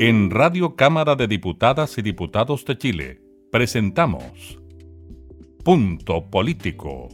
En Radio Cámara de Diputadas y Diputados de Chile presentamos Punto Político,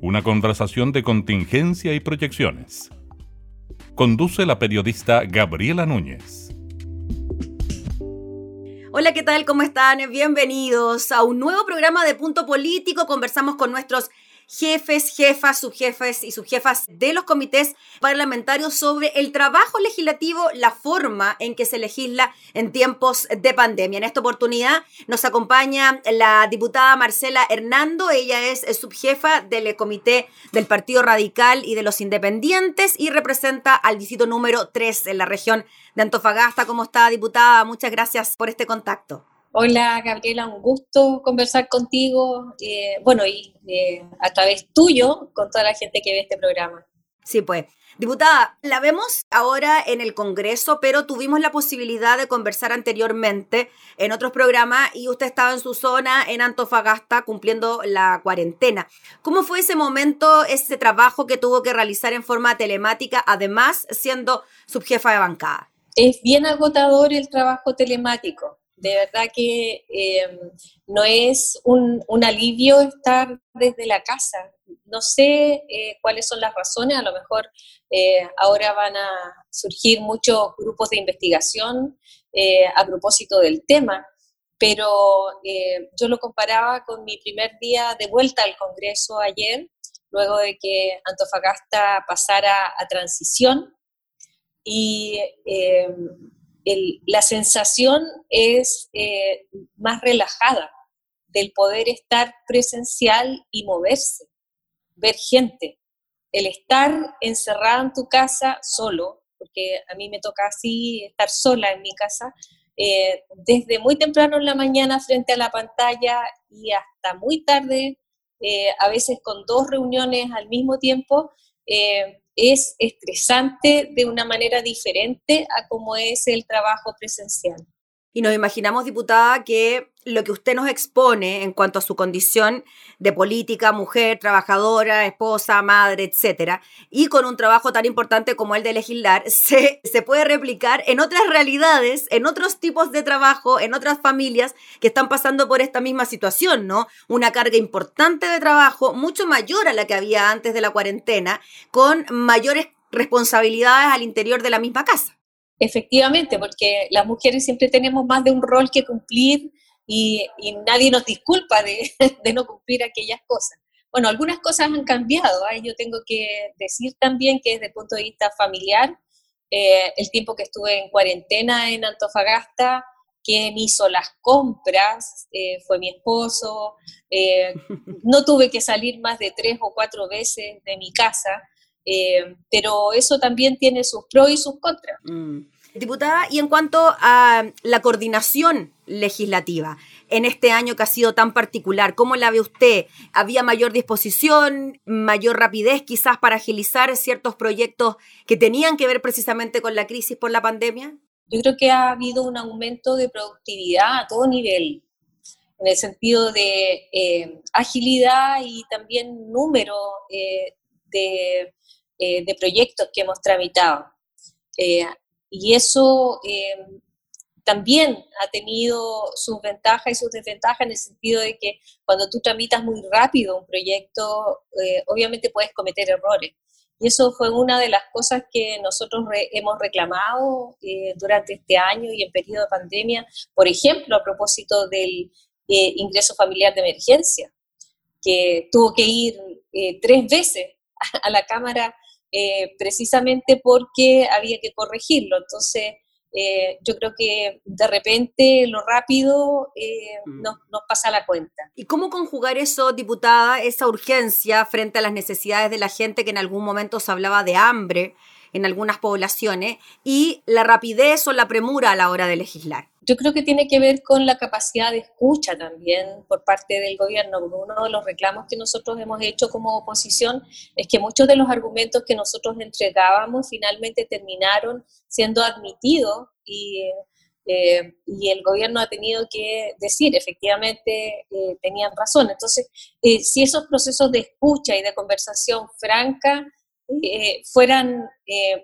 una conversación de contingencia y proyecciones. Conduce la periodista Gabriela Núñez. Hola, ¿qué tal? ¿Cómo están? Bienvenidos a un nuevo programa de Punto Político. Conversamos con nuestros jefes, jefas, subjefes y subjefas de los comités parlamentarios sobre el trabajo legislativo, la forma en que se legisla en tiempos de pandemia. En esta oportunidad nos acompaña la diputada Marcela Hernando, ella es subjefa del comité del Partido Radical y de los Independientes y representa al distrito número 3 en la región de Antofagasta. ¿Cómo está, diputada? Muchas gracias por este contacto. Hola Gabriela, un gusto conversar contigo, eh, bueno, y eh, a través tuyo con toda la gente que ve este programa. Sí, pues. Diputada, la vemos ahora en el Congreso, pero tuvimos la posibilidad de conversar anteriormente en otros programas y usted estaba en su zona, en Antofagasta, cumpliendo la cuarentena. ¿Cómo fue ese momento, ese trabajo que tuvo que realizar en forma telemática, además siendo subjefa de bancada? Es bien agotador el trabajo telemático de verdad que eh, no es un, alivio estar desde la casa. No sé eh, cuáles son las razones, a lo mejor eh, ahora van a surgir muchos grupos de investigación a propósito del tema, pero yo lo comparaba con mi primer día de vuelta al Congreso ayer, luego de que Antofagasta pasara a transición. Y la sensación es eh, más relajada del poder estar presencial y moverse, ver gente. El estar encerrada en tu casa solo, porque a mí me toca así estar sola en mi casa, eh, desde muy temprano en la mañana frente a la pantalla y hasta muy tarde, eh, a veces con dos reuniones al mismo tiempo, es estresante de una manera diferente a como es el trabajo presencial. Y nos imaginamos, diputada, que lo que usted nos expone en cuanto a su condición de política, mujer, trabajadora, esposa, madre, etcétera, y con un trabajo tan importante como el de legislar, se, se puede replicar en otras realidades, en otros tipos de trabajo, en otras familias que están pasando por esta misma situación, ¿no? Una carga importante de trabajo, mucho mayor a la que había antes de la cuarentena, con mayores responsabilidades al interior de la misma casa. Efectivamente, porque las mujeres siempre tenemos más de un rol que cumplir y, nadie nos disculpa de, no cumplir aquellas cosas. Bueno, algunas cosas han cambiado. ¿eh? Yo tengo que decir también que desde el punto de vista familiar, eh, el tiempo que estuve en cuarentena en Antofagasta, quien hizo las compras eh, fue mi esposo. no tuve que salir más de tres o cuatro veces de mi casa eh, pero eso también tiene sus pros y sus contras. Mm. Diputada, y en cuanto a la coordinación legislativa en este año que ha sido tan particular, ¿cómo la ve usted? ¿Había mayor disposición, mayor rapidez quizás para agilizar ciertos proyectos que tenían que ver precisamente con la crisis por la pandemia? Yo creo que ha habido un aumento de productividad a todo nivel, en el sentido de eh, agilidad y también número eh, de eh, de proyectos que hemos tramitado. Eh, y eso eh, también ha tenido sus ventajas y sus desventajas en el sentido de que cuando tú tramitas muy rápido un proyecto, obviamente puedes cometer errores. Y eso fue una de las cosas que nosotros hemos reclamado durante este año y en periodo de pandemia, por ejemplo, a propósito del ingreso familiar de emergencia, que tuvo que ir tres veces a la Cámara eh, precisamente porque había que corregirlo. Entonces, eh, yo creo que de repente lo rápido eh, mm. nos, nos, pasa la cuenta. ¿Y cómo conjugar eso, diputada, esa urgencia frente a las necesidades de la gente que en algún momento se hablaba de hambre en algunas poblaciones y la rapidez o la premura a la hora de legislar? Yo creo que tiene que ver con la capacidad de escucha también por parte del gobierno. Uno de los reclamos que nosotros hemos hecho como oposición es que muchos de los argumentos que nosotros entregábamos finalmente terminaron siendo admitidos y, eh, y el gobierno ha tenido que decir, efectivamente, eh, tenían razón. Entonces, eh, si esos procesos de escucha y de conversación franca fueran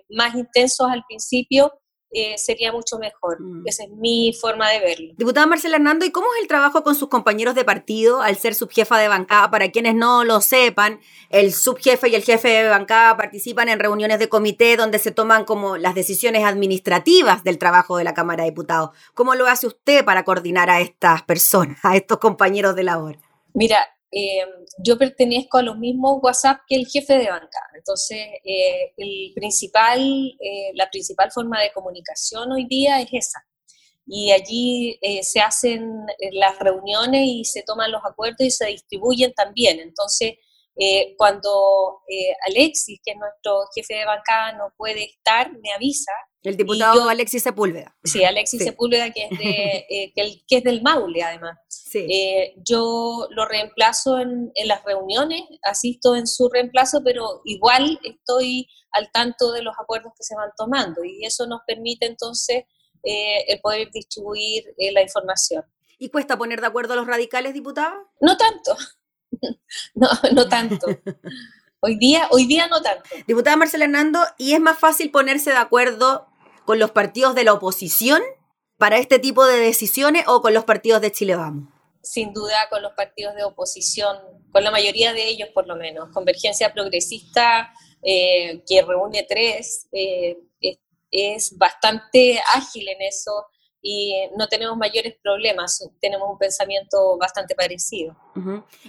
más intensos al principio, eh, sería mucho mejor. Mm. Esa es mi forma de verlo. Diputada Marcela Hernando, ¿y cómo es el trabajo con sus compañeros de partido al ser subjefa de bancada? Para quienes no lo sepan, el subjefe y el jefe de bancada participan en reuniones de comité donde se toman como las decisiones administrativas del trabajo de la Cámara de Diputados. ¿Cómo lo hace usted para coordinar a estas personas, a estos compañeros de labor? Mira, eh, yo pertenezco a los mismos WhatsApp que el jefe de bancada. Entonces, eh, el principal, eh, la principal forma de comunicación hoy día es esa. Y allí se hacen las reuniones y se toman los acuerdos y se distribuyen también. Entonces, cuando Alexis, que es nuestro jefe de bancada, no puede estar, me avisa el diputado Alexis Sepúlveda. Sí, Alexis Sepúlveda, que es, de, eh, que, es del Maule, además. Eh, yo lo reemplazo en, las reuniones, asisto en su reemplazo, pero igual estoy al tanto de los acuerdos que se van tomando y eso nos permite entonces eh, el poder distribuir la información. ¿Y cuesta poner de acuerdo a los radicales, diputada? No tanto, no, no tanto. Hoy día, hoy día no tanto. Diputada Marcela Hernando, ¿y es más fácil ponerse de acuerdo con los partidos de la oposición para este tipo de decisiones o con los partidos de Chile Vamos? Sin duda con los partidos de oposición, con la mayoría de ellos por lo menos. Convergencia Progresista, eh, que reúne tres, eh, es, bastante ágil en eso y no tenemos mayores problemas, tenemos un pensamiento bastante parecido.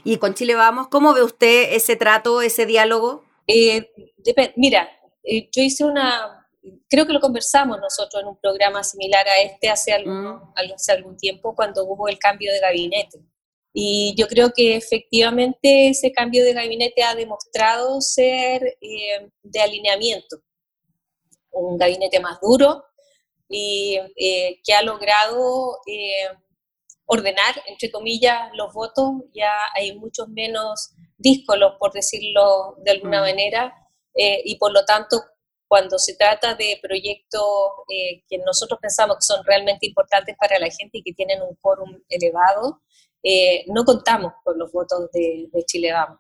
Y con Chile Vamos, ¿cómo ve usted ese trato, ese diálogo? Eh, mira, yo hice una, creo que lo conversamos nosotros en un programa similar a este hace algún, mm. hace algún tiempo cuando hubo el cambio de gabinete. Y yo creo que efectivamente ese cambio de gabinete ha demostrado ser eh, de alineamiento. Un gabinete más duro y eh, que ha logrado eh, ordenar, entre comillas, los votos. Ya hay muchos menos díscolos, por decirlo de alguna mm. manera, y por lo tanto cuando se trata de proyectos eh, que nosotros pensamos que son realmente importantes para la gente y que tienen un quórum elevado, eh, no contamos con los votos de, Chile Vamos.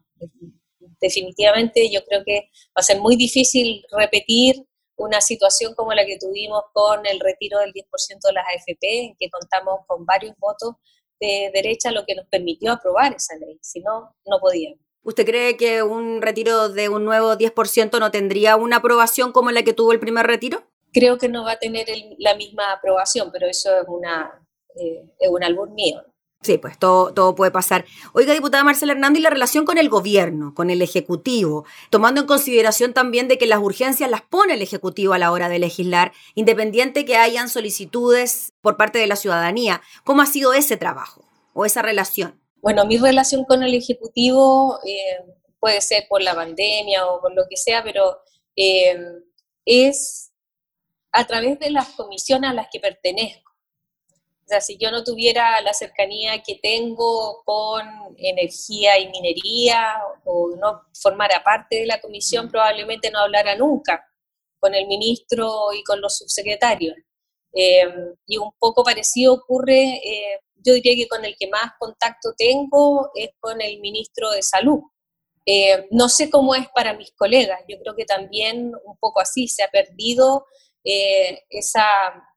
Definitivamente yo creo que va a ser muy difícil repetir una situación como la que tuvimos con el retiro del 10% de las AFP, en que contamos con varios votos de derecha, lo que nos permitió aprobar esa ley, si no, no podíamos. ¿Usted cree que un retiro de un nuevo 10% no tendría una aprobación como la que tuvo el primer retiro? Creo que no va a tener la misma aprobación, pero eso es, una, eh, es un albur mío. Sí, pues todo, todo puede pasar. Oiga, diputada Marcela Hernando, y la relación con el gobierno, con el Ejecutivo, tomando en consideración también de que las urgencias las pone el Ejecutivo a la hora de legislar, independiente que hayan solicitudes por parte de la ciudadanía. ¿Cómo ha sido ese trabajo o esa relación? Bueno, mi relación con el Ejecutivo eh, puede ser por la pandemia o por lo que sea, pero eh, es a través de las comisiones a las que pertenezco. O sea, si yo no tuviera la cercanía que tengo con energía y minería o no formara parte de la comisión, probablemente no hablara nunca con el ministro y con los subsecretarios. Eh, y un poco parecido ocurre yo diría que con el que más contacto tengo es con el ministro de Salud. Eh, no sé cómo es para mis colegas, yo creo que también un poco así se ha perdido eh, esa,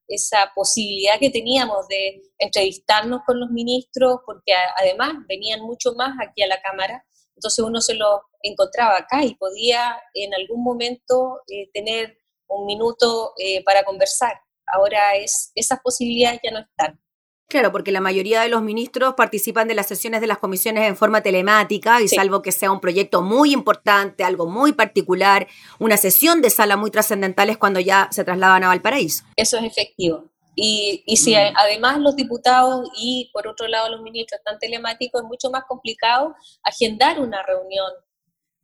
esa posibilidad que teníamos de entrevistarnos con los ministros, porque además venían mucho más aquí a la Cámara, entonces uno se lo encontraba acá y podía en algún momento eh, tener un minuto para conversar. Ahora es, esas posibilidades ya no están. Claro, porque la mayoría de los ministros participan de las sesiones de las comisiones en forma telemática y salvo que sea un proyecto muy importante, algo muy particular, una sesión de sala muy trascendental es cuando ya se trasladan a Valparaíso. Eso es efectivo. Y, y si mm. además los diputados y por otro lado los ministros están telemáticos, es mucho más complicado agendar una reunión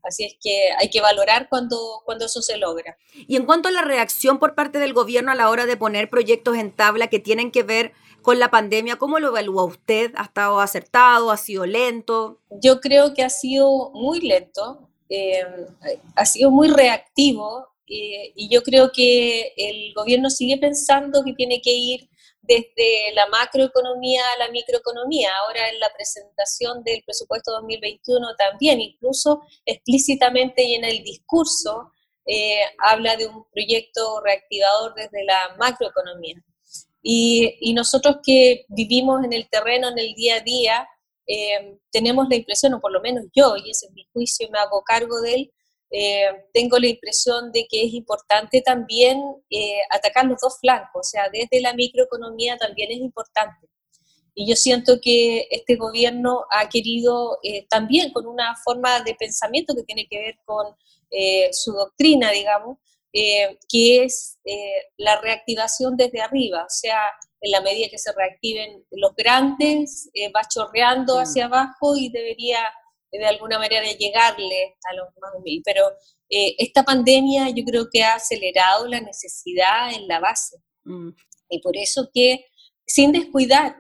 Así es que hay que valorar cuando, cuando eso se logra. Y en cuanto a la reacción por parte del gobierno a la hora de poner proyectos en tabla que tienen que ver con la pandemia, ¿cómo lo evalúa usted? ¿Ha estado acertado? ¿Ha sido lento? Yo creo que ha sido muy lento, eh, ha sido muy reactivo eh, y yo creo que el gobierno sigue pensando que tiene que ir desde la macroeconomía a la microeconomía. Ahora en la presentación del presupuesto 2021 también, incluso explícitamente y en el discurso, eh, habla de un proyecto reactivador desde la macroeconomía. Y, nosotros que vivimos en el terreno, en el día a día, eh, tenemos la impresión, o por lo menos yo, y ese es mi juicio, me hago cargo de él, eh, tengo la impresión de que es importante también atacar los dos flancos, o sea, desde la microeconomía también es importante. Y yo siento que este gobierno ha querido también con una forma de pensamiento que tiene que ver con eh, su doctrina, digamos, eh, que es eh, la reactivación desde arriba, o sea, en la medida que se reactiven los grandes, va chorreando mm. hacia abajo y debería de alguna manera llegarle a los más humildes. Pero esta pandemia yo creo que ha acelerado la necesidad en la base. Mm. Y por eso que, sin descuidar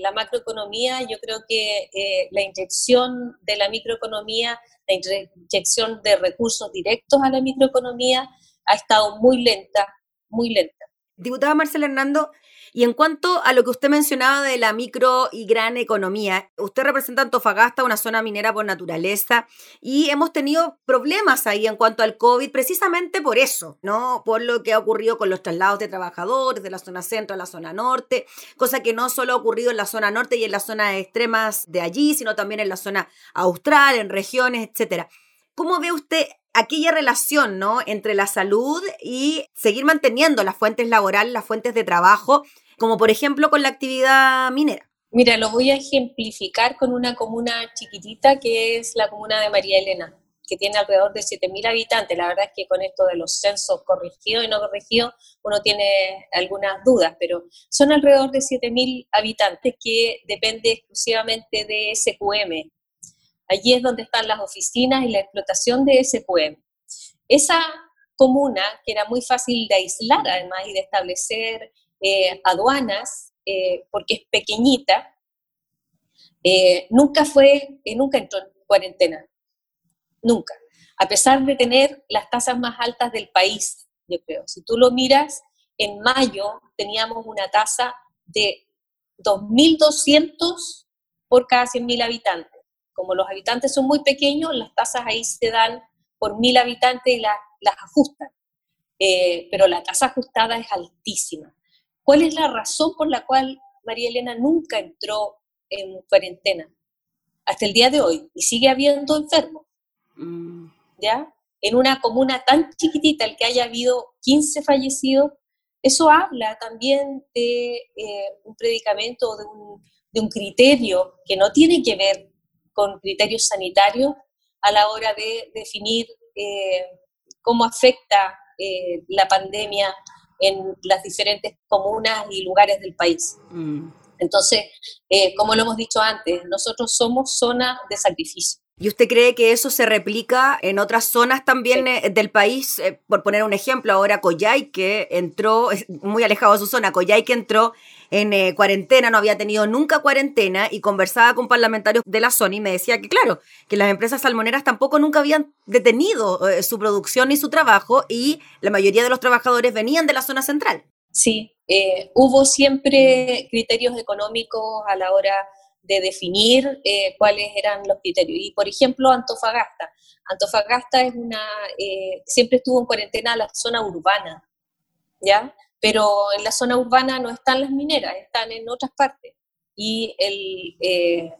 la macroeconomía, yo creo que la inyección de la microeconomía la inyección de recursos directos a la microeconomía ha estado muy lenta, muy lenta. Diputada Marcela Hernando, y en cuanto a lo que usted mencionaba de la micro y gran economía, usted representa Antofagasta, una zona minera por naturaleza, y hemos tenido problemas ahí en cuanto al COVID precisamente por eso, ¿no? Por lo que ha ocurrido con los traslados de trabajadores de la zona centro a la zona norte, cosa que no solo ha ocurrido en la zona norte y en las zonas extremas de allí, sino también en la zona austral, en regiones, etcétera. ¿Cómo ve usted aquella relación ¿no? entre la salud y seguir manteniendo las fuentes laborales, las fuentes de trabajo como por ejemplo con la actividad minera. Mira, lo voy a ejemplificar con una comuna chiquitita que es la comuna de María Elena, que tiene alrededor de 7.000 habitantes. La verdad es que con esto de los censos corregidos y no corregidos uno tiene algunas dudas, pero son alrededor de 7.000 habitantes que depende exclusivamente de SQM. Allí es donde están las oficinas y la explotación de SQM. Esa comuna, que era muy fácil de aislar además y de establecer eh, aduanas, eh, porque es pequeñita, eh, nunca fue, nunca entró en cuarentena, nunca, a pesar de tener las tasas más altas del país, yo creo. Si tú lo miras, en mayo teníamos una tasa de 2.200 por cada 100.000 habitantes. Como los habitantes son muy pequeños, las tasas ahí se dan por 1.000 habitantes y las, las ajustan. pero la tasa ajustada es altísima. ¿Cuál es la razón por la cual María Elena nunca entró en cuarentena? Hasta el día de hoy. Y sigue habiendo enfermos. Mm. ¿Ya? En una comuna tan chiquitita, el que haya habido 15 fallecidos, eso habla también de eh, un predicamento, de un, de un criterio que no tiene que ver con criterios sanitarios a la hora de definir eh, cómo afecta eh, la pandemia en las diferentes comunas y lugares del país. Mm. Entonces, eh, como lo hemos dicho antes, nosotros somos zona de sacrificio. ¿Y usted cree que eso se replica en otras zonas también eh, del país? Eh, por poner un ejemplo, ahora Coyay, que entró, muy alejado de su zona, Coyay que entró en eh, cuarentena, no había tenido nunca cuarentena y conversaba con parlamentarios de la zona y me decía que claro, que las empresas salmoneras tampoco nunca habían detenido su producción ni su trabajo y la mayoría de los trabajadores venían de la zona central. Sí, hubo siempre criterios económicos a la hora de definir eh, cuáles eran los criterios. Y, por ejemplo, Antofagasta. Antofagasta es una, eh, siempre estuvo en cuarentena la zona urbana, ¿ya? Pero en la zona urbana no están las mineras, están en otras partes. Y eh,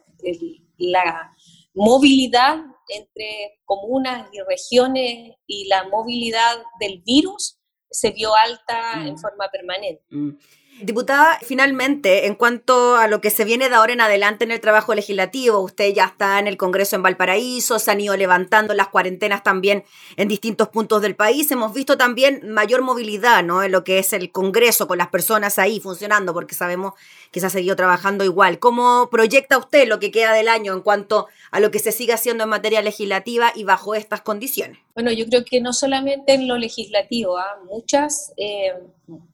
la movilidad entre comunas y regiones y la movilidad del virus se vio alta en mm. forma permanente. Mm. Diputada, finalmente, en cuanto a lo que se viene de ahora en adelante en el trabajo legislativo, usted ya está en el Congreso en Valparaíso, se han ido levantando las cuarentenas también en distintos puntos del país. Hemos visto también mayor movilidad ¿no? en lo que es el Congreso, con las personas ahí funcionando, porque sabemos que se ha seguido trabajando igual. ¿Cómo proyecta usted lo que queda del año en cuanto a lo que se sigue haciendo en materia legislativa y bajo estas condiciones? Bueno, yo creo que no solamente en lo legislativo, ¿ah? muchas, eh,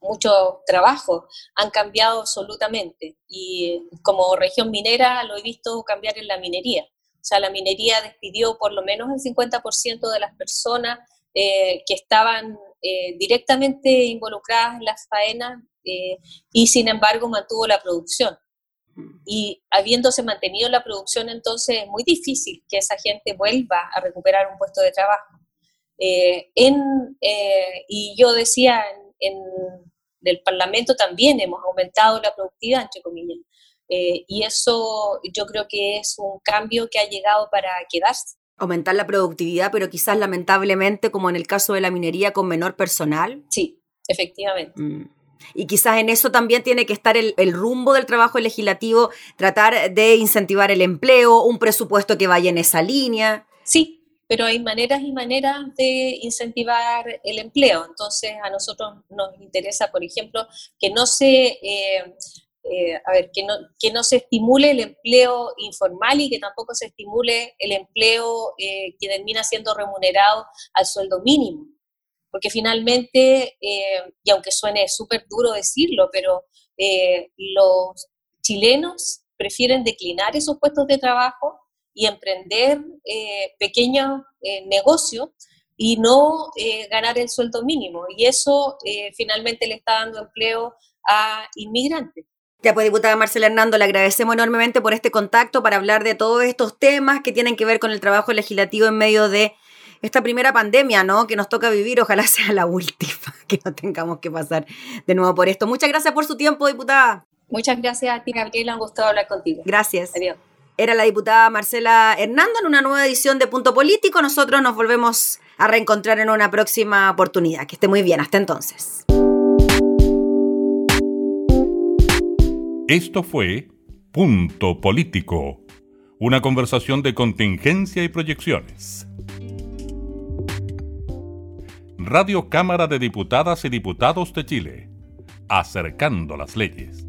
muchos trabajos han cambiado absolutamente y como región minera lo he visto cambiar en la minería. O sea, la minería despidió por lo menos el 50% de las personas eh, que estaban eh, directamente involucradas en las faenas y sin embargo mantuvo la producción. Y habiéndose mantenido la producción, entonces es muy difícil que esa gente vuelva a recuperar un puesto de trabajo. en, y yo decía, en, el Parlamento también hemos aumentado la productividad, entre comillas. y eso yo creo que es un cambio que ha llegado para quedarse aumentar la productividad, pero quizás lamentablemente, como en el caso de la minería, con menor personal. Sí, efectivamente. Mm. Y quizás en eso también tiene que estar el, rumbo del trabajo legislativo, tratar de incentivar el empleo, un presupuesto que vaya en esa línea. Sí, pero hay maneras y maneras de incentivar el empleo. Entonces, a nosotros nos interesa, por ejemplo, que no se eh, eh, a ver, que no, que no se estimule el empleo informal y que tampoco se estimule el empleo eh, que termina siendo remunerado al sueldo mínimo. Porque finalmente, eh, y aunque suene súper duro decirlo, pero los chilenos prefieren declinar esos puestos de trabajo y emprender pequeños negocios y no ganar el sueldo mínimo. Y eso finalmente le está dando empleo a inmigrantes. Ya pues, diputada Marcela Hernando, le agradecemos enormemente por este contacto para hablar de todos estos temas que tienen que ver con el trabajo legislativo en medio de esta primera pandemia, ¿no? Que nos toca vivir, ojalá sea la última, que no tengamos que pasar de nuevo por esto. Muchas gracias por su tiempo, diputada. Muchas gracias a ti, Gabriela, un gusto hablar contigo. Gracias. Adiós. Era la diputada Marcela Hernando en una nueva edición de Punto Político. Nosotros nos volvemos a reencontrar en una próxima oportunidad. Que esté muy bien. Hasta entonces. Esto fue Punto Político, una conversación de contingencia y proyecciones. Radio Cámara de Diputadas y Diputados de Chile, acercando las leyes.